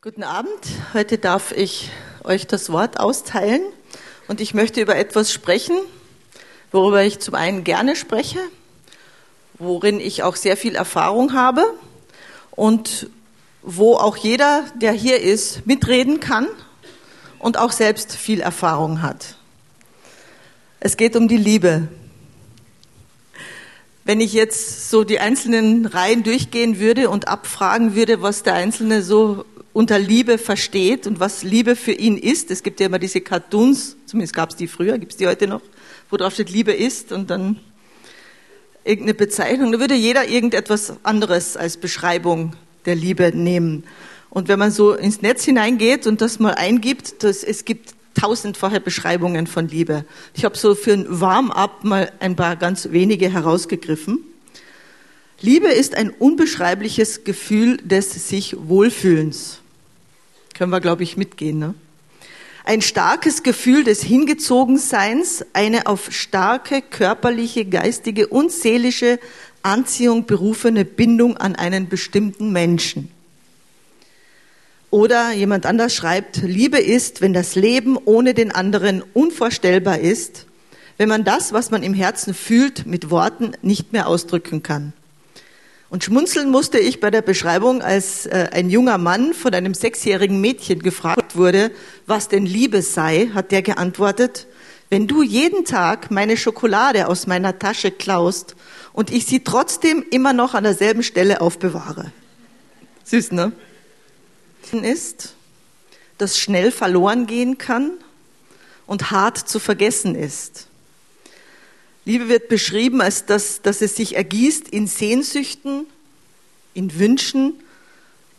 Guten Abend. Heute darf ich euch das Wort austeilen und ich möchte über etwas sprechen, worüber ich zum einen gerne spreche, worin ich auch sehr viel Erfahrung habe und wo auch jeder, der hier ist, mitreden kann und auch selbst viel Erfahrung hat. Es geht um die Liebe. Wenn ich jetzt so die einzelnen Reihen durchgehen würde und abfragen würde, was der Einzelne so unter Liebe versteht und was Liebe für ihn ist. Es gibt ja immer diese Cartoons, zumindest gab es die früher, gibt es die heute noch, wo drauf steht, Liebe ist und dann irgendeine Bezeichnung. Da würde jeder irgendetwas anderes als Beschreibung der Liebe nehmen. Und wenn man so ins Netz hineingeht und das mal eingibt, dass es gibt tausendfache Beschreibungen von Liebe. Ich habe so für ein Warm-up mal ein paar ganz wenige herausgegriffen. Liebe ist ein unbeschreibliches Gefühl des sich Wohlfühlens. Können wir, glaube ich, mitgehen. Ne? Ein starkes Gefühl des Hingezogenseins, eine auf starke körperliche, geistige und seelische Anziehung berufene Bindung an einen bestimmten Menschen. Oder jemand anders schreibt, Liebe ist, wenn das Leben ohne den anderen unvorstellbar ist, wenn man das, was man im Herzen fühlt, mit Worten nicht mehr ausdrücken kann. Und schmunzeln musste ich bei der Beschreibung, als äh, ein junger Mann von einem sechsjährigen Mädchen gefragt wurde, was denn Liebe sei, hat der geantwortet, wenn du jeden Tag meine Schokolade aus meiner Tasche klaust und ich sie trotzdem immer noch an derselben Stelle aufbewahre. Süß, ne? Ist, das schnell verloren gehen kann und hart zu vergessen ist. Liebe wird beschrieben als das, dass es sich ergießt in Sehnsüchten, in Wünschen,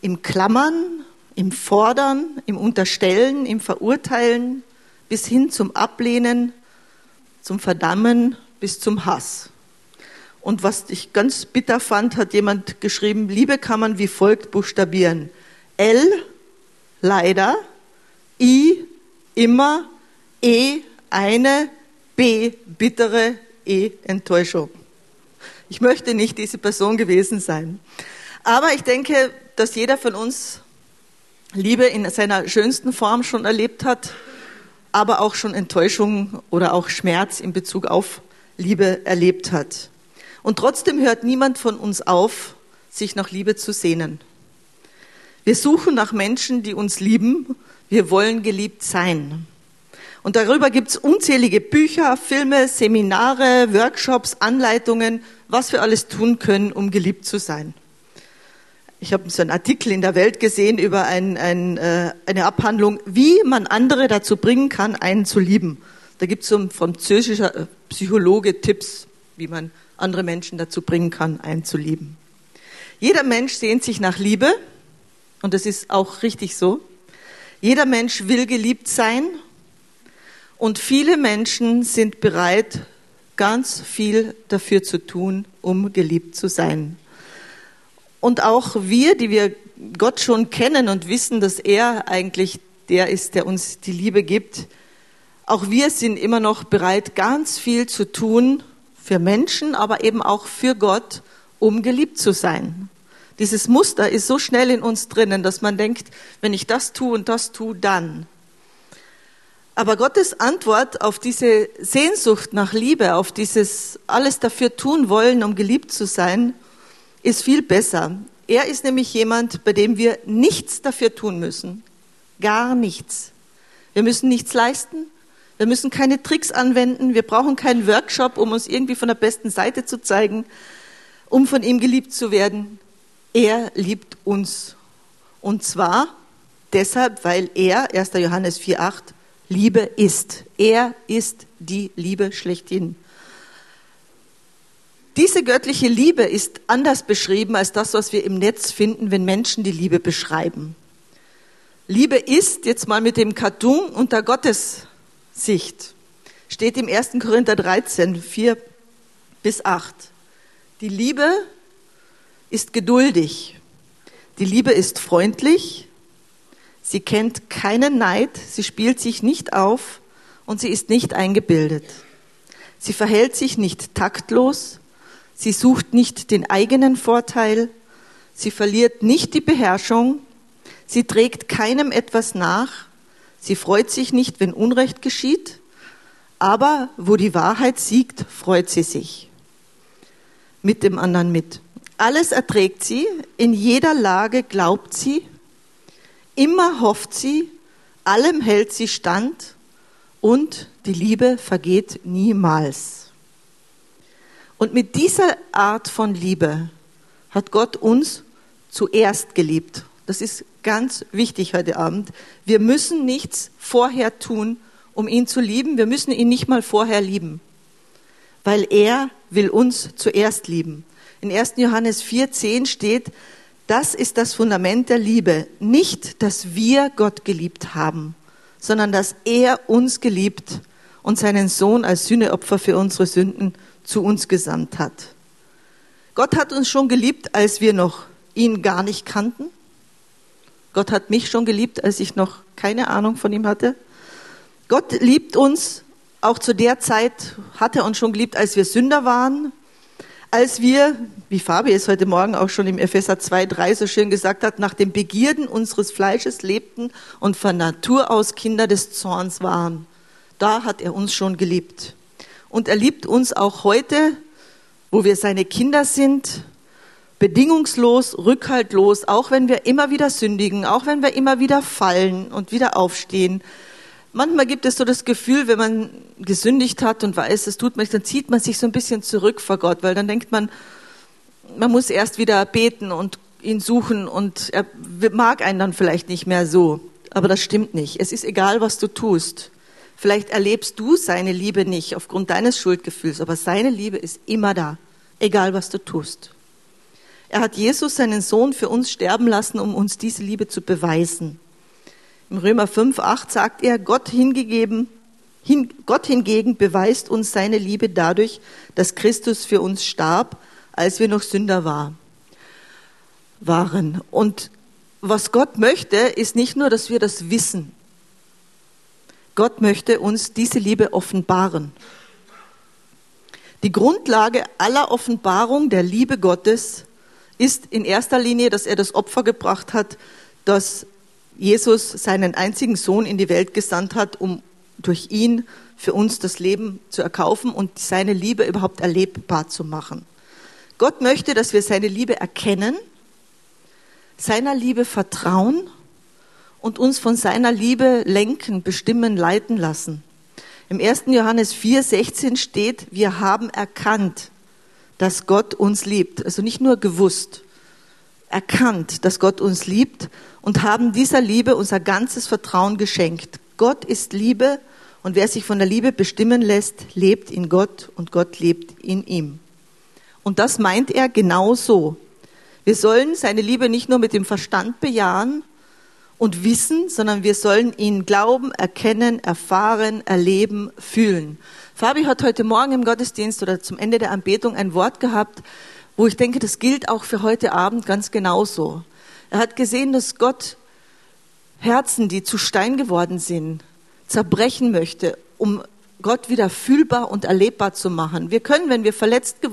im Klammern, im Fordern, im Unterstellen, im Verurteilen, bis hin zum Ablehnen, zum Verdammen, bis zum Hass. Und was ich ganz bitter fand, hat jemand geschrieben, Liebe kann man wie folgt buchstabieren. L, leider, I, immer, E, eine, B, bittere, eh Enttäuschung. Ich möchte nicht diese Person gewesen sein. Aber ich denke, dass jeder von uns Liebe in seiner schönsten Form schon erlebt hat, aber auch schon Enttäuschung oder auch Schmerz in Bezug auf Liebe erlebt hat. Und trotzdem hört niemand von uns auf, sich nach Liebe zu sehnen. Wir suchen nach Menschen, die uns lieben. Wir wollen geliebt sein. Und darüber gibt es unzählige Bücher, Filme, Seminare, Workshops, Anleitungen, was wir alles tun können, um geliebt zu sein. Ich habe so einen Artikel in der Welt gesehen über ein, ein, äh, eine Abhandlung, wie man andere dazu bringen kann, einen zu lieben. Da gibt es so ein französischer äh, Psychologe Tipps, wie man andere Menschen dazu bringen kann, einen zu lieben. Jeder Mensch sehnt sich nach Liebe und das ist auch richtig so. Jeder Mensch will geliebt sein und viele Menschen sind bereit, ganz viel dafür zu tun, um geliebt zu sein. Und auch wir, die wir Gott schon kennen und wissen, dass er eigentlich der ist, der uns die Liebe gibt, auch wir sind immer noch bereit, ganz viel zu tun für Menschen, aber eben auch für Gott, um geliebt zu sein. Dieses Muster ist so schnell in uns drinnen, dass man denkt, wenn ich das tue und das tue, dann. Aber Gottes Antwort auf diese Sehnsucht nach Liebe, auf dieses alles dafür tun wollen, um geliebt zu sein, ist viel besser. Er ist nämlich jemand, bei dem wir nichts dafür tun müssen. Gar nichts. Wir müssen nichts leisten. Wir müssen keine Tricks anwenden. Wir brauchen keinen Workshop, um uns irgendwie von der besten Seite zu zeigen, um von ihm geliebt zu werden. Er liebt uns. Und zwar deshalb, weil er, 1. Johannes 4,8, Liebe ist. Er ist die Liebe schlechthin. Diese göttliche Liebe ist anders beschrieben als das, was wir im Netz finden, wenn Menschen die Liebe beschreiben. Liebe ist, jetzt mal mit dem Cartoon unter Gottes Sicht, steht im 1. Korinther 13, 4 bis 8. Die Liebe ist geduldig. Die Liebe ist freundlich. Sie kennt keinen Neid, sie spielt sich nicht auf und sie ist nicht eingebildet. Sie verhält sich nicht taktlos, sie sucht nicht den eigenen Vorteil, sie verliert nicht die Beherrschung, Sie trägt keinem etwas nach. Sie freut sich nicht, wenn Unrecht geschieht. Aber wo die Wahrheit siegt, freut sie sich. Mit dem anderen mit. Alles erträgt sie. In jeder Lage glaubt sie. Immer hofft sie. Allem hält sie stand. Und die Liebe vergeht niemals. Und mit dieser Art von Liebe hat Gott uns zuerst geliebt. Das ist ganz wichtig heute Abend. Wir müssen nichts vorher tun, um ihn zu lieben. Wir müssen ihn nicht mal vorher lieben, weil er will uns zuerst lieben. In 1. Johannes 4.10 steht, das ist das Fundament der Liebe. Nicht, dass wir Gott geliebt haben, sondern dass er uns geliebt und seinen Sohn als Sühneopfer für unsere Sünden zu uns gesandt hat. Gott hat uns schon geliebt, als wir noch ihn gar nicht kannten. Gott hat mich schon geliebt, als ich noch keine Ahnung von ihm hatte. Gott liebt uns auch zu der Zeit, hat er uns schon geliebt, als wir Sünder waren, als wir, wie Fabi es heute Morgen auch schon im Epheser 2, 3 so schön gesagt hat, nach den Begierden unseres Fleisches lebten und von Natur aus Kinder des Zorns waren. Da hat er uns schon geliebt. Und er liebt uns auch heute, wo wir seine Kinder sind, bedingungslos, rückhaltlos, auch wenn wir immer wieder sündigen, auch wenn wir immer wieder fallen und wieder aufstehen. Manchmal gibt es so das Gefühl, wenn man gesündigt hat und weiß, es tut man nicht, dann zieht man sich so ein bisschen zurück vor Gott, weil dann denkt man, man muss erst wieder beten und ihn suchen und er mag einen dann vielleicht nicht mehr so. Aber das stimmt nicht. Es ist egal, was du tust. Vielleicht erlebst du seine Liebe nicht aufgrund deines Schuldgefühls, aber seine Liebe ist immer da, egal was du tust. Er hat Jesus, seinen Sohn, für uns sterben lassen, um uns diese Liebe zu beweisen. Im Römer 5, 8 sagt er, Gott hingegeben, hin, Gott hingegen beweist uns seine Liebe dadurch, dass Christus für uns starb, als wir noch Sünder war, waren. Und was Gott möchte, ist nicht nur, dass wir das wissen. Gott möchte uns diese Liebe offenbaren. Die Grundlage aller Offenbarung der Liebe Gottes ist in erster Linie, dass er das Opfer gebracht hat, dass Jesus seinen einzigen Sohn in die Welt gesandt hat, um durch ihn für uns das Leben zu erkaufen und seine Liebe überhaupt erlebbar zu machen. Gott möchte, dass wir seine Liebe erkennen, seiner Liebe vertrauen und uns von seiner Liebe lenken, bestimmen, leiten lassen. Im 1. Johannes 4, 16 steht, wir haben erkannt, dass Gott uns liebt. Also nicht nur gewusst, erkannt, dass Gott uns liebt und haben dieser Liebe unser ganzes Vertrauen geschenkt. Gott ist Liebe und wer sich von der Liebe bestimmen lässt, lebt in Gott und Gott lebt in ihm. Und das meint er genau so. Wir sollen seine Liebe nicht nur mit dem Verstand bejahen und wissen, sondern wir sollen ihn glauben, erkennen, erfahren, erleben, fühlen. Fabi hat heute Morgen im Gottesdienst oder zum Ende der Anbetung ein Wort gehabt, wo ich denke, das gilt auch für heute Abend ganz genauso. Er hat gesehen, dass Gott Herzen, die zu Stein geworden sind, zerbrechen möchte, um Gott wieder fühlbar und erlebbar zu machen. Wir können, wenn wir verletzt, äh,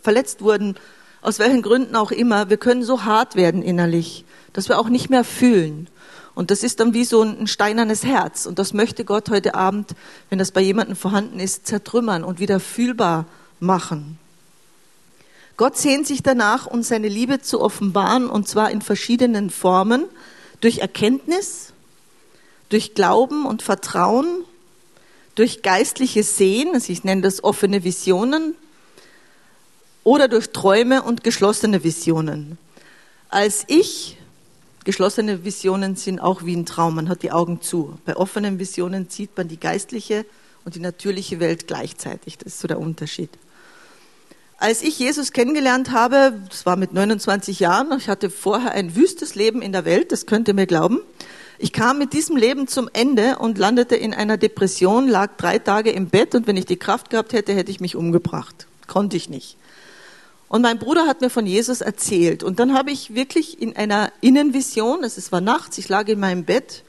verletzt wurden, aus welchen Gründen auch immer, wir können so hart werden innerlich, dass wir auch nicht mehr fühlen. Und das ist dann wie so ein steinernes Herz. Und das möchte Gott heute Abend, wenn das bei jemandem vorhanden ist, zertrümmern und wieder fühlbar machen. Gott sehnt sich danach, uns seine Liebe zu offenbaren, und zwar in verschiedenen Formen, durch Erkenntnis, durch Glauben und Vertrauen, durch geistliches Sehen, also ich nenne das offene Visionen, oder durch Träume und geschlossene Visionen. Als ich Geschlossene Visionen sind auch wie ein Traum, man hat die Augen zu. Bei offenen Visionen sieht man die geistliche und die natürliche Welt gleichzeitig. Das ist so der Unterschied. Als ich Jesus kennengelernt habe, das war mit 29 Jahren, ich hatte vorher ein wüstes Leben in der Welt, das könnt ihr mir glauben. Ich kam mit diesem Leben zum Ende und landete in einer Depression, lag drei Tage im Bett und wenn ich die Kraft gehabt hätte, hätte ich mich umgebracht. Konnte ich nicht. Und mein Bruder hat mir von Jesus erzählt. Und dann habe ich wirklich in einer Innenvision, es war nachts, ich lag in meinem Bett,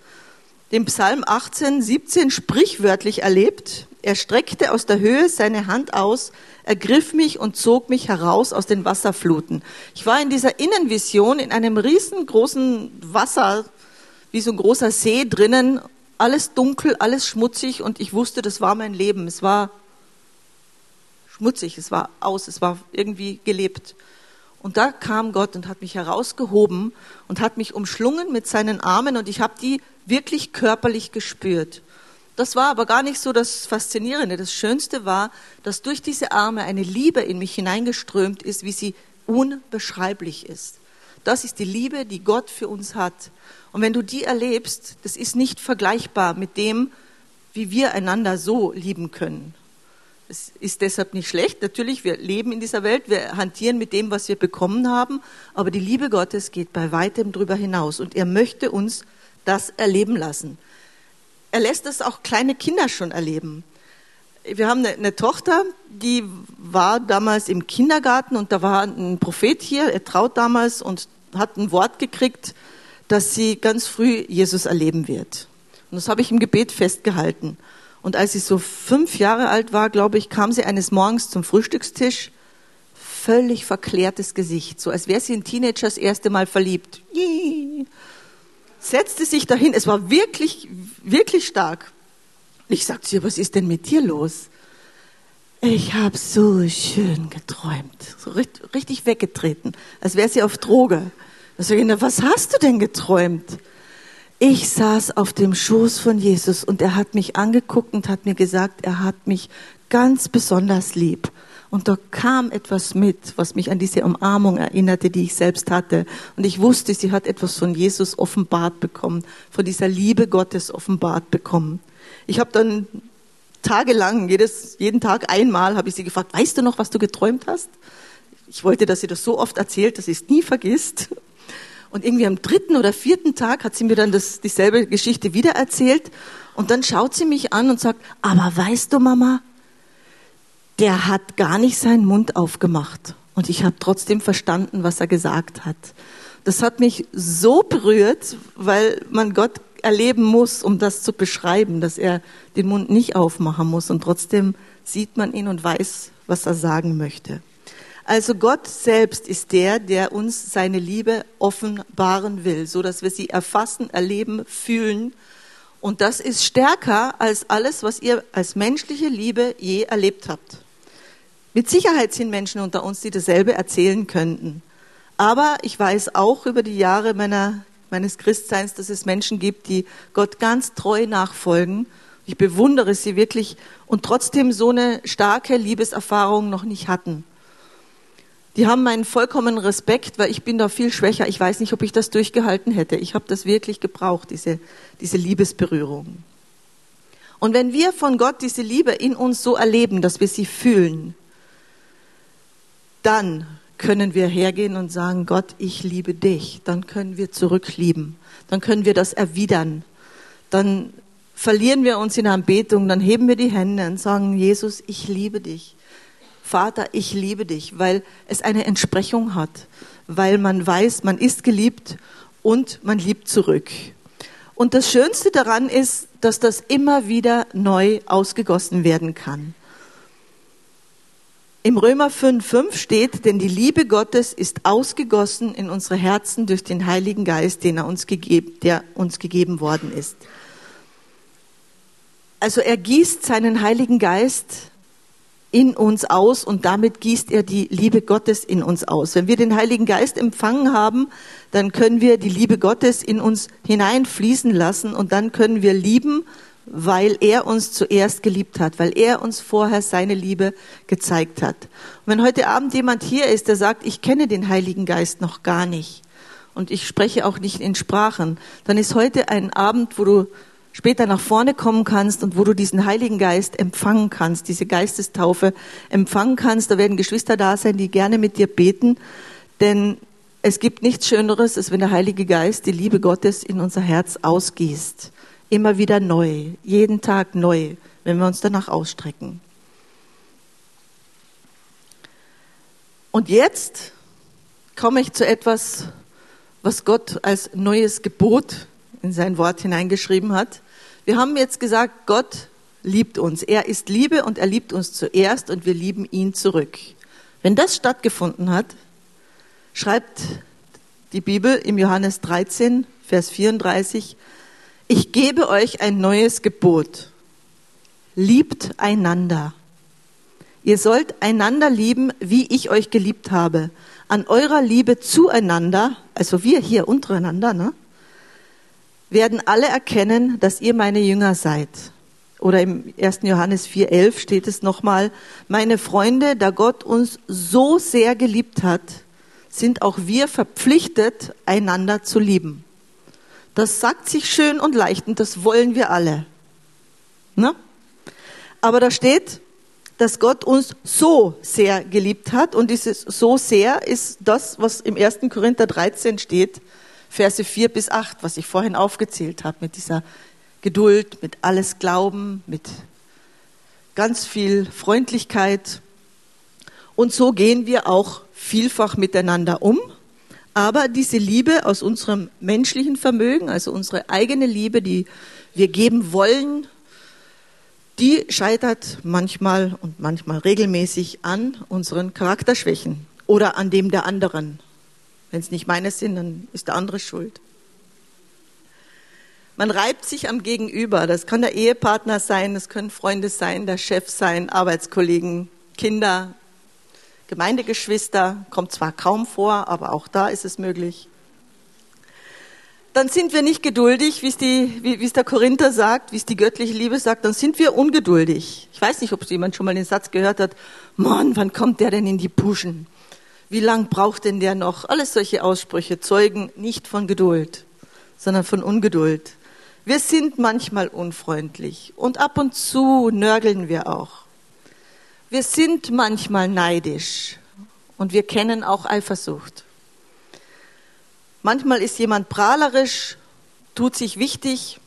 den Psalm 18, 17 sprichwörtlich erlebt. Er streckte aus der Höhe seine Hand aus, ergriff mich und zog mich heraus aus den Wasserfluten. Ich war in dieser Innenvision in einem riesengroßen Wasser, wie so ein großer See drinnen, alles dunkel, alles schmutzig und ich wusste, das war mein Leben. Es war schmutzig, es war aus, es war irgendwie gelebt. Und da kam Gott und hat mich herausgehoben und hat mich umschlungen mit seinen Armen und ich habe die wirklich körperlich gespürt. Das war aber gar nicht so das Faszinierende. Das Schönste war, dass durch diese Arme eine Liebe in mich hineingeströmt ist, wie sie unbeschreiblich ist. Das ist die Liebe, die Gott für uns hat. Und wenn du die erlebst, das ist nicht vergleichbar mit dem, wie wir einander so lieben können. Es ist deshalb nicht schlecht. Natürlich, wir leben in dieser Welt, wir hantieren mit dem, was wir bekommen haben, aber die Liebe Gottes geht bei weitem drüber hinaus und er möchte uns das erleben lassen er lässt es auch kleine Kinder schon erleben. Wir haben eine, eine, Tochter, die war damals im Kindergarten und da war ein Prophet hier, er traut damals und hat ein Wort gekriegt, dass sie ganz früh Jesus erleben wird. Und das habe ich im Gebet festgehalten. Und als sie so fünf Jahre alt war, glaube ich, kam sie eines Morgens zum Frühstückstisch, völlig verklärtes Gesicht, so als wäre sie ein Teenager das erste Mal verliebt setzte sich dahin. Es war wirklich, wirklich stark. Ich sagte ihr, was ist denn mit dir los? Ich habe so schön geträumt, so richtig, richtig weggetreten, als wäre sie auf Droge. Ich, was hast du denn geträumt? Ich saß auf dem Schoß von Jesus und er hat mich angeguckt und hat mir gesagt, er hat mich ganz besonders lieb. Und da kam etwas mit, was mich an diese Umarmung erinnerte, die ich selbst hatte. Und ich wusste, sie hat etwas von Jesus offenbart bekommen, von dieser Liebe Gottes offenbart bekommen. Ich habe dann tagelang, jedes, jeden Tag einmal, habe ich sie gefragt, weißt du noch, was du geträumt hast? Ich wollte, dass sie das so oft erzählt, dass sie es nie vergisst. Und irgendwie am dritten oder vierten Tag hat sie mir dann das, dieselbe Geschichte wieder erzählt. Und dann schaut sie mich an und sagt, aber weißt du, Mama, der hat gar nicht seinen Mund aufgemacht. Und ich habe trotzdem verstanden, was er gesagt hat. Das hat mich so berührt, weil man Gott erleben muss, um das zu beschreiben, dass er den Mund nicht aufmachen muss. Und trotzdem sieht man ihn und weiß, was er sagen möchte. Also Gott selbst ist der, der uns seine Liebe offenbaren will, so dass wir sie erfassen, erleben, fühlen. Und das ist stärker als alles, was ihr als menschliche Liebe je erlebt habt. Mit Sicherheit sind Menschen unter uns, die dasselbe erzählen könnten. Aber ich weiß auch über die Jahre meiner, meines Christseins, dass es Menschen gibt, die Gott ganz treu nachfolgen. Ich bewundere sie wirklich und trotzdem so eine starke Liebeserfahrung noch nicht hatten. Die haben meinen vollkommenen Respekt, weil ich bin da viel schwächer. Ich weiß nicht, ob ich das durchgehalten hätte. Ich habe das wirklich gebraucht, diese, diese Liebesberührung. Und wenn wir von Gott diese Liebe in uns so erleben, dass wir sie fühlen, dann können wir hergehen und sagen, Gott, ich liebe dich. Dann können wir zurücklieben. Dann können wir das erwidern. Dann verlieren wir uns in Anbetung, dann heben wir die Hände und sagen, Jesus, ich liebe dich. Vater, ich liebe dich, weil es eine Entsprechung hat, weil man weiß, man ist geliebt und man liebt zurück. Und das Schönste daran ist, dass das immer wieder neu ausgegossen werden kann. Im Römer 5,5 steht, denn die Liebe Gottes ist ausgegossen in unsere Herzen durch den Heiligen Geist, den er uns gegeben, der uns gegeben worden ist. Also er gießt seinen Heiligen Geist in uns aus und damit gießt er die Liebe Gottes in uns aus. Wenn wir den Heiligen Geist empfangen haben, dann können wir die Liebe Gottes in uns hineinfließen lassen und dann können wir lieben weil er uns zuerst geliebt hat, weil er uns vorher seine Liebe gezeigt hat. Und wenn heute Abend jemand hier ist, der sagt, ich kenne den Heiligen Geist noch gar nicht und ich spreche auch nicht in Sprachen, dann ist heute ein Abend, wo du später nach vorne kommen kannst und wo du diesen Heiligen Geist empfangen kannst, diese Geistestaufe empfangen kannst. Da werden Geschwister da sein, die gerne mit dir beten, denn es gibt nichts Schöneres, als wenn der Heilige Geist die Liebe Gottes in unser Herz ausgießt immer wieder neu, jeden Tag neu, wenn wir uns danach ausstrecken. Und jetzt komme ich zu etwas, was Gott als neues Gebot in sein Wort hineingeschrieben hat. Wir haben jetzt gesagt, Gott liebt uns. Er ist Liebe und er liebt uns zuerst und wir lieben ihn zurück. Wenn das stattgefunden hat, schreibt die Bibel im Johannes 13, Vers 34. Ich gebe euch ein neues Gebot. Liebt einander. Ihr sollt einander lieben, wie ich euch geliebt habe. An eurer Liebe zueinander, also wir hier untereinander, ne, werden alle erkennen, dass ihr meine Jünger seid. Oder im 1. Johannes 4.11 steht es nochmal, meine Freunde, da Gott uns so sehr geliebt hat, sind auch wir verpflichtet, einander zu lieben. Das sagt sich schön und leicht und das wollen wir alle. Ne? Aber da steht, dass Gott uns so sehr geliebt hat. Und dieses so sehr ist das, was im 1. Korinther 13 steht, Verse 4 bis 8, was ich vorhin aufgezählt habe, mit dieser Geduld, mit alles Glauben, mit ganz viel Freundlichkeit. Und so gehen wir auch vielfach miteinander um. Aber diese Liebe aus unserem menschlichen Vermögen, also unsere eigene Liebe, die wir geben wollen, die scheitert manchmal und manchmal regelmäßig an unseren Charakterschwächen oder an dem der anderen. Wenn es nicht meine sind, dann ist der andere schuld. Man reibt sich am Gegenüber. Das kann der Ehepartner sein, das können Freunde sein, der Chef sein, Arbeitskollegen, Kinder, Gemeindegeschwister. Kommt zwar kaum vor, aber auch da ist es möglich dann sind wir nicht geduldig, wie es, die, wie, es der Korinther sagt, wie es die göttliche Liebe sagt, dann sind wir ungeduldig. Ich weiß nicht, ob jemand schon mal den Satz gehört hat, Mann, wann kommt der denn in die Puschen? Wie lang braucht denn der noch? Alles solche Aussprüche zeugen nicht von Geduld, sondern von Ungeduld. Wir sind manchmal unfreundlich und ab und zu nörgeln wir auch. Wir sind manchmal neidisch und wir kennen auch Eifersucht. Manchmal ist jemand prahlerisch, tut sich wichtig,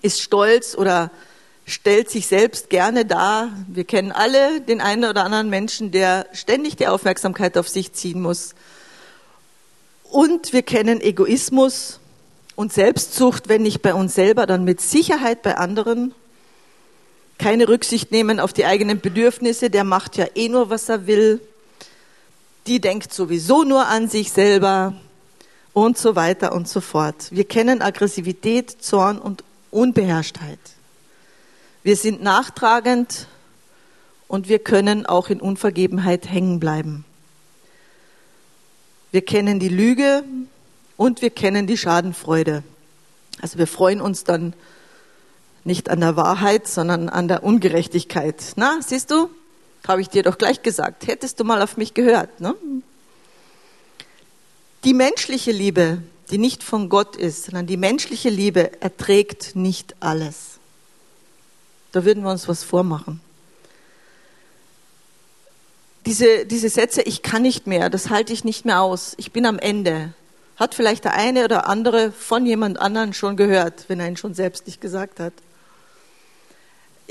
ist stolz oder stellt sich selbst gerne dar. Wir kennen alle den einen oder anderen Menschen, der ständig die Aufmerksamkeit auf sich ziehen muss. Und wir kennen Egoismus und Selbstsucht, wenn nicht bei uns selber, dann mit Sicherheit bei anderen. Keine Rücksicht nehmen auf die eigenen Bedürfnisse, der macht ja eh nur, was er will. Die denkt sowieso nur an sich selber und so weiter und so fort. Wir kennen Aggressivität, Zorn und Unbeherrschtheit. Wir sind nachtragend und wir können auch in Unvergebenheit hängen bleiben. Wir kennen die Lüge und wir kennen die Schadenfreude. Also wir freuen uns dann nicht an der Wahrheit, sondern an der Ungerechtigkeit. Na, siehst du? Habe ich dir doch gleich gesagt. Hättest du mal auf mich gehört. Ne? Die menschliche Liebe, die nicht von Gott ist, sondern die menschliche Liebe erträgt nicht alles. Da würden wir uns was vormachen. Diese, diese Sätze, ich kann nicht mehr, das halte ich nicht mehr aus, ich bin am Ende, hat vielleicht der eine oder andere von jemand anderen schon gehört, wenn er ihn schon selbst nicht gesagt hat.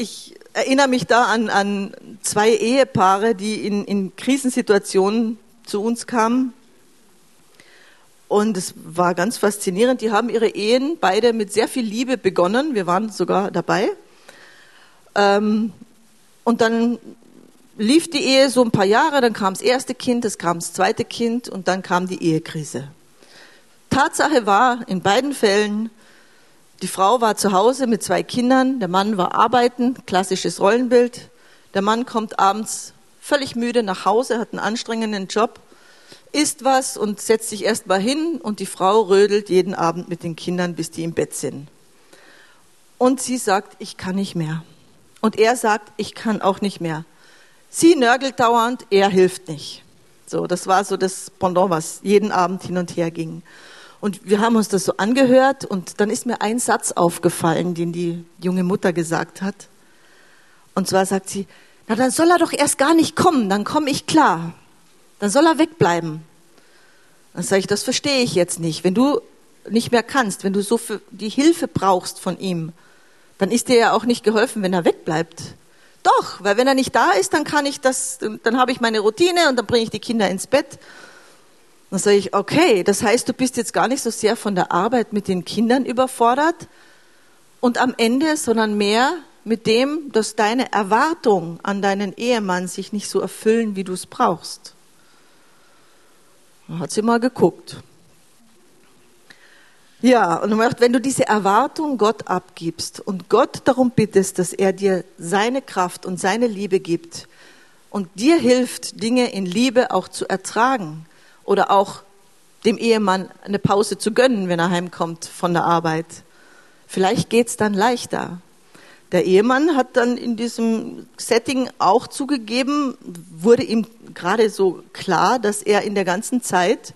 Ich erinnere mich da an, an zwei Ehepaare, die in, in Krisensituationen zu uns kamen und es war ganz faszinierend. Die haben ihre Ehen beide mit sehr viel Liebe begonnen. Wir waren sogar dabei. Ähm, und dann lief die Ehe so ein paar Jahre, dann kam das erste Kind, es kam das zweite Kind und dann kam die Ehekrise. Tatsache war in beiden Fällen, die Frau war zu Hause mit zwei Kindern, der Mann war arbeiten, klassisches Rollenbild. Der Mann kommt abends völlig müde nach Hause, hat einen anstrengenden Job isst was und setzt sich erst mal hin und die Frau rödelt jeden Abend mit den Kindern, bis die im Bett sind. Und sie sagt, ich kann nicht mehr. Und er sagt, ich kann auch nicht mehr. Sie nörgelt dauernd, er hilft nicht. So, das war so das Pendant, was jeden Abend hin und her ging. Und wir haben uns das so angehört und dann ist mir ein Satz aufgefallen, den die junge Mutter gesagt hat. Und zwar sagt sie, na dann soll er doch erst gar nicht kommen, dann komme ich klar dann soll er wegbleiben. Dann sage ich, das verstehe ich jetzt nicht. Wenn du nicht mehr kannst, wenn du so die Hilfe brauchst von ihm, dann ist dir ja auch nicht geholfen, wenn er wegbleibt. Doch, weil wenn er nicht da ist, dann kann ich das, dann habe ich meine Routine und dann bringe ich die Kinder ins Bett. Dann sage ich, okay, das heißt, du bist jetzt gar nicht so sehr von der Arbeit mit den Kindern überfordert und am Ende, sondern mehr mit dem, dass deine Erwartungen an deinen Ehemann sich nicht so erfüllen, wie du es brauchst. Dann hat sie mal geguckt. Ja, und wenn du diese Erwartung Gott abgibst und Gott darum bittest, dass er dir seine Kraft und seine Liebe gibt und dir hilft, Dinge in Liebe auch zu ertragen oder auch dem Ehemann eine Pause zu gönnen, wenn er heimkommt von der Arbeit, vielleicht geht's dann leichter. Der Ehemann hat dann in diesem Setting auch zugegeben, wurde ihm gerade so klar, dass er in der ganzen Zeit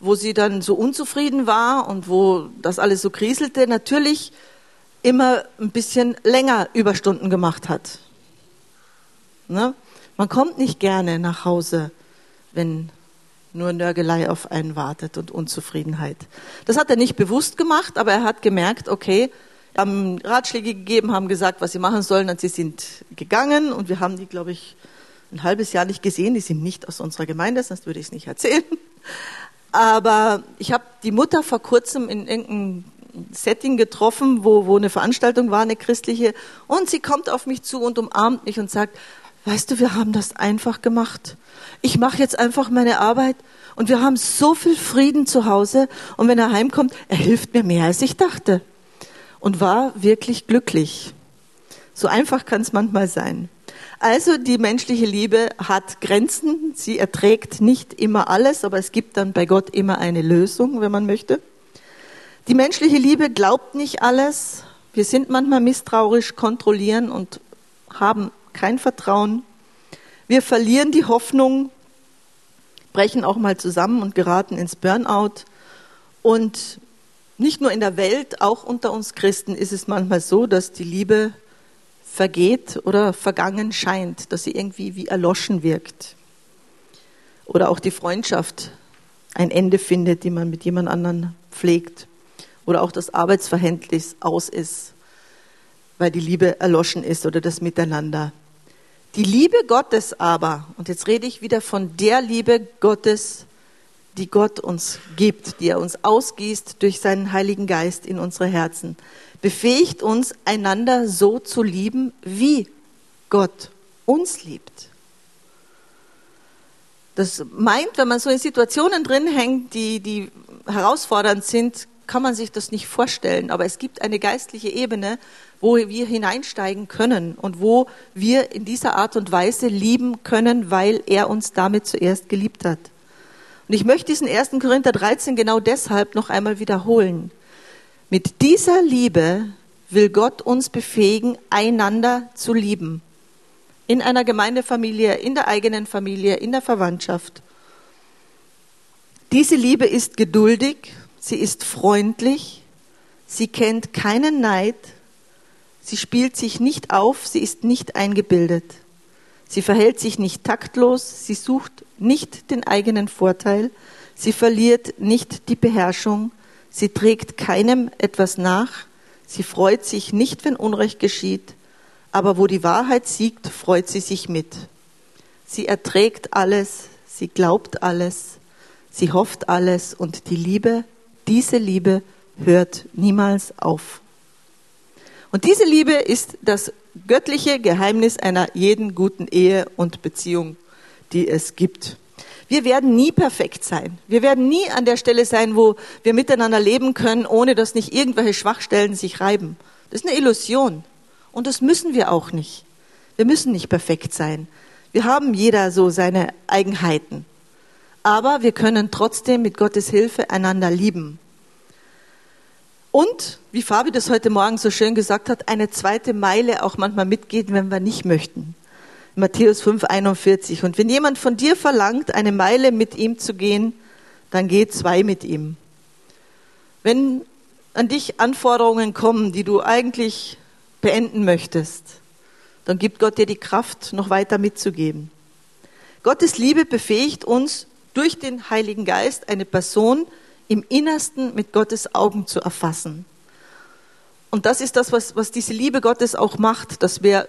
wo sie dann so unzufrieden war und wo das alles so kriselte, natürlich immer ein bisschen länger Überstunden gemacht hat. Ne? Man kommt nicht gerne nach Hause, wenn nur Nörgelei auf einen wartet und Unzufriedenheit. Das hat er nicht bewusst gemacht, aber er hat gemerkt, okay, haben Ratschläge gegeben, haben gesagt, was sie machen sollen und sie sind gegangen und wir haben die, glaube ich, ein halbes Jahr nicht gesehen. Die sind nicht aus unserer Gemeinde, sonst würde ich es nicht erzählen. Aber ich habe die Mutter vor kurzem in irgendeinem Setting getroffen, wo, wo eine Veranstaltung war, eine christliche, und sie kommt auf mich zu und umarmt mich und sagt, weißt du, wir haben das einfach gemacht. Ich mache jetzt einfach meine Arbeit und wir haben so viel Frieden zu Hause und wenn er heimkommt, er hilft mir mehr, als ich dachte. Und war wirklich glücklich. So einfach kann es manchmal sein. Also die menschliche Liebe hat Grenzen, sie erträgt nicht immer alles, aber es gibt dann bei Gott immer eine Lösung, wenn man möchte. Die menschliche Liebe glaubt nicht alles. Wir sind manchmal misstrauisch, kontrollieren und haben kein Vertrauen. Wir verlieren die Hoffnung, brechen auch mal zusammen und geraten ins Burnout. Und nicht nur in der Welt, auch unter uns Christen ist es manchmal so, dass die Liebe vergeht oder vergangen scheint, dass sie irgendwie wie erloschen wirkt. Oder auch die Freundschaft ein Ende findet, die man mit jemand anderen pflegt. Oder auch das Arbeitsverhältnis aus ist, weil die Liebe erloschen ist oder das Miteinander. Die Liebe Gottes aber, und jetzt rede ich wieder von der Liebe Gottes, die Gott uns gibt, die er uns ausgießt durch seinen Heiligen Geist in unsere Herzen, befähigt uns, einander so zu lieben, wie Gott uns liebt. Das meint, wenn man so in Situationen drin hängt, die, die herausfordernd sind, kann man sich das nicht vorstellen. Aber es gibt eine geistliche Ebene, wo wir hineinsteigen können und wo wir in dieser Art und Weise lieben können, weil er uns damit zuerst geliebt hat. Und ich möchte diesen 1. Korinther 13 genau deshalb noch einmal wiederholen. Mit dieser Liebe will Gott uns befähigen, einander zu lieben. In einer Gemeindefamilie, in der eigenen Familie, in der Verwandtschaft. Diese Liebe ist geduldig, sie ist freundlich, sie kennt keinen Neid, sie spielt sich nicht auf, sie ist nicht eingebildet. Sie verhält sich nicht taktlos, sie sucht nicht den eigenen Vorteil, sie verliert nicht die Beherrschung, Sie trägt keinem etwas nach. Sie freut sich nicht, wenn Unrecht geschieht. Aber wo die Wahrheit siegt, freut sie sich mit. Sie erträgt alles. Sie glaubt alles. Sie hofft alles. Und die Liebe, diese Liebe hört niemals auf. Und diese Liebe ist das göttliche Geheimnis einer jeden guten Ehe und Beziehung, die es gibt. Wir werden nie perfekt sein. Wir werden nie an der Stelle sein, wo wir miteinander leben können, ohne dass nicht irgendwelche Schwachstellen sich reiben. Das ist eine Illusion. Und das müssen wir auch nicht. Wir müssen nicht perfekt sein. Wir haben jeder so seine Eigenheiten. Aber wir können trotzdem mit Gottes Hilfe einander lieben. Und, wie Fabi das heute Morgen so schön gesagt hat, eine zweite Meile auch manchmal mitgehen, wenn wir nicht möchten. Matthäus 5, 41. Und wenn jemand von dir verlangt, eine Meile mit ihm zu gehen, dann geh zwei mit ihm. Wenn an dich Anforderungen kommen, die du eigentlich beenden möchtest, dann gibt Gott dir die Kraft, noch weiter mitzugeben. Gottes Liebe befähigt uns, durch den Heiligen Geist eine Person im Innersten mit Gottes Augen zu erfassen. Und das ist das, was, was diese Liebe Gottes auch macht, dass wir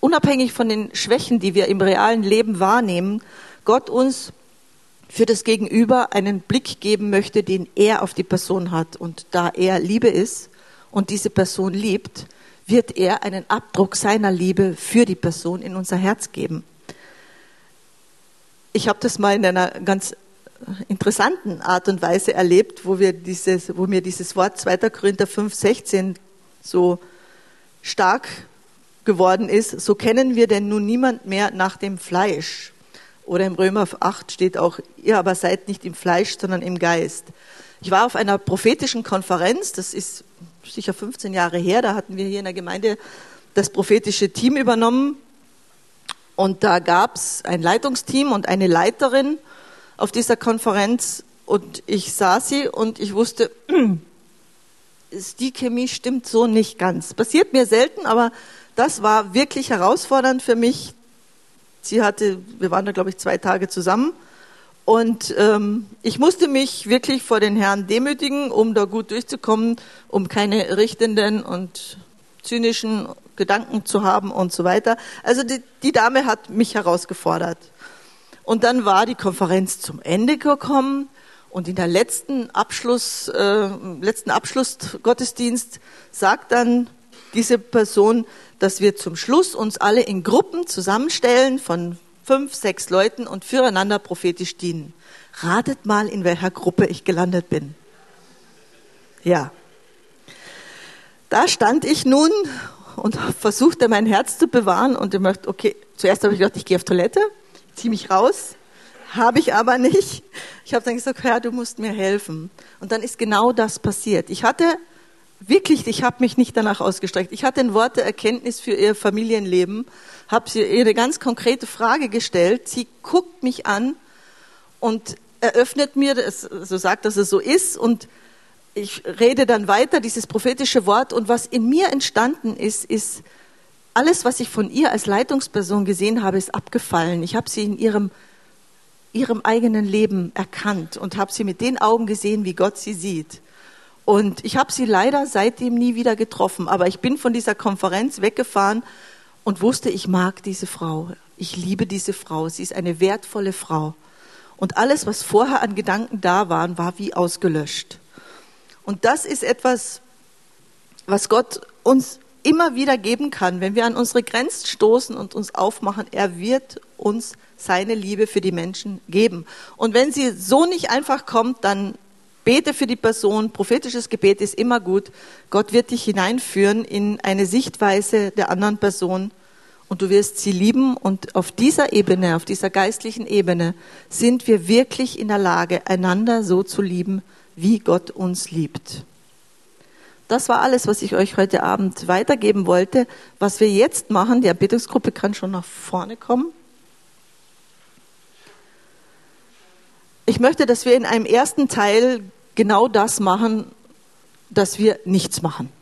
unabhängig von den Schwächen, die wir im realen Leben wahrnehmen, Gott uns für das Gegenüber einen Blick geben möchte, den er auf die Person hat. Und da er Liebe ist und diese Person liebt, wird er einen Abdruck seiner Liebe für die Person in unser Herz geben. Ich habe das mal in einer ganz interessanten Art und Weise erlebt, wo, wir dieses, wo mir dieses Wort 2. Korinther 5, 16 so stark geworden ist. So kennen wir denn nun niemand mehr nach dem Fleisch. Oder im Römer 8 steht auch, ihr aber seid nicht im Fleisch, sondern im Geist. Ich war auf einer prophetischen Konferenz, das ist sicher 15 Jahre her, da hatten wir hier in der Gemeinde das prophetische Team übernommen. Und da gab es ein Leitungsteam und eine Leiterin auf dieser Konferenz. Und ich sah sie und ich wusste, die Chemie stimmt so nicht ganz. Passiert mir selten, aber das war wirklich herausfordernd für mich. Sie hatte, wir waren da glaube ich zwei Tage zusammen und ähm, ich musste mich wirklich vor den Herrn demütigen, um da gut durchzukommen, um keine richtenden und zynischen Gedanken zu haben und so weiter. Also die, die Dame hat mich herausgefordert. Und dann war die Konferenz zum Ende gekommen und in der letzten Abschluss, äh, letzten Abschlussgottesdienst sagt dann diese Person, dass wir zum Schluss uns alle in Gruppen zusammenstellen von fünf, sechs Leuten und füreinander prophetisch dienen. Ratet mal, in welcher Gruppe ich gelandet bin. Ja. Da stand ich nun und versuchte mein Herz zu bewahren und ich möchte, okay, zuerst habe ich gedacht, ich gehe auf Toilette, ziehe mich raus, habe ich aber nicht. Ich habe dann gesagt, Herr, du musst mir helfen. Und dann ist genau das passiert. Ich hatte wirklich, ich habe mich nicht danach ausgestreckt. Ich hatte ein Wort der Erkenntnis für ihr Familienleben, habe ihr eine ganz konkrete Frage gestellt. Sie guckt mich an und eröffnet mir, so sagt, dass es so ist und ich rede dann weiter, dieses prophetische Wort und was in mir entstanden ist, ist alles, was ich von ihr als Leitungsperson gesehen habe, ist abgefallen. Ich habe sie in ihrem, ihrem eigenen Leben erkannt und habe sie mit den Augen gesehen, wie Gott sie sieht. Und ich habe sie leider seitdem nie wieder getroffen. Aber ich bin von dieser Konferenz weggefahren und wusste, ich mag diese Frau. Ich liebe diese Frau. Sie ist eine wertvolle Frau. Und alles, was vorher an Gedanken da waren, war wie ausgelöscht. Und das ist etwas, was Gott uns immer wieder geben kann, wenn wir an unsere Grenzen stoßen und uns aufmachen. Er wird uns seine Liebe für die Menschen geben. Und wenn sie so nicht einfach kommt, dann Bete für die Person. Prophetisches Gebet ist immer gut. Gott wird dich hineinführen in eine Sichtweise der anderen Person und du wirst sie lieben. Und auf dieser Ebene, auf dieser geistlichen Ebene, sind wir wirklich in der Lage, einander so zu lieben, wie Gott uns liebt. Das war alles, was ich euch heute Abend weitergeben wollte. Was wir jetzt machen, die Erbetungsgruppe kann schon nach vorne kommen. Ich möchte, dass wir in einem ersten Teil genau das machen, dass wir nichts machen.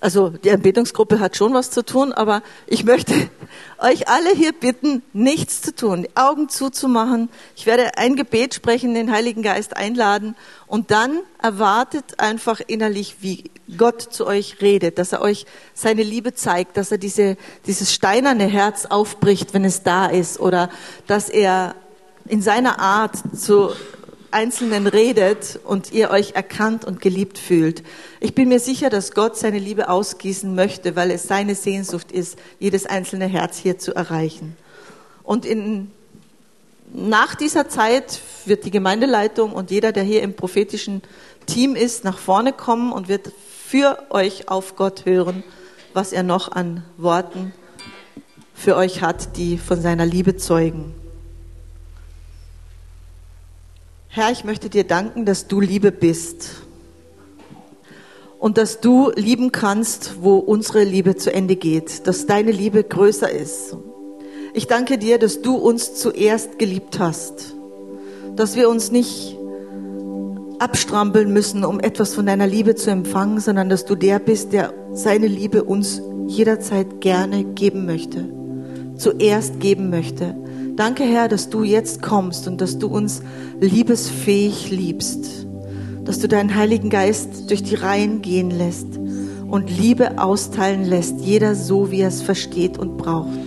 Also die Anbetungsgruppe hat schon was zu tun, aber ich möchte euch alle hier bitten, nichts zu tun, die Augen zuzumachen. Ich werde ein Gebet sprechen, den Heiligen Geist einladen und dann erwartet einfach innerlich, wie Gott zu euch redet, dass er euch seine Liebe zeigt, dass er diese, dieses steinerne Herz aufbricht, wenn es da ist oder dass er in seiner Art zu Einzelnen redet und ihr euch erkannt und geliebt fühlt. Ich bin mir sicher, dass Gott seine Liebe ausgießen möchte, weil es seine Sehnsucht ist, jedes einzelne Herz hier zu erreichen. Und in, nach dieser Zeit wird die Gemeindeleitung und jeder, der hier im prophetischen Team ist, nach vorne kommen und wird für euch auf Gott hören, was er noch an Worten für euch hat, die von seiner Liebe zeugen. Herr, ich möchte dir danken, dass du Liebe bist und dass du lieben kannst, wo unsere Liebe zu Ende geht, dass deine Liebe größer ist. Ich danke dir, dass du uns zuerst geliebt hast, dass wir uns nicht abstrampeln müssen, um etwas von deiner Liebe zu empfangen, sondern dass du der bist, der seine Liebe uns jederzeit gerne geben möchte, zuerst geben möchte. Danke, Herr, dass du jetzt kommst und dass du uns liebesfähig liebst, dass du deinen Heiligen Geist durch die Reihen gehen lässt und Liebe austeilen lässt, jeder so, wie er es versteht und braucht.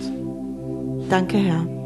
Danke, Herr.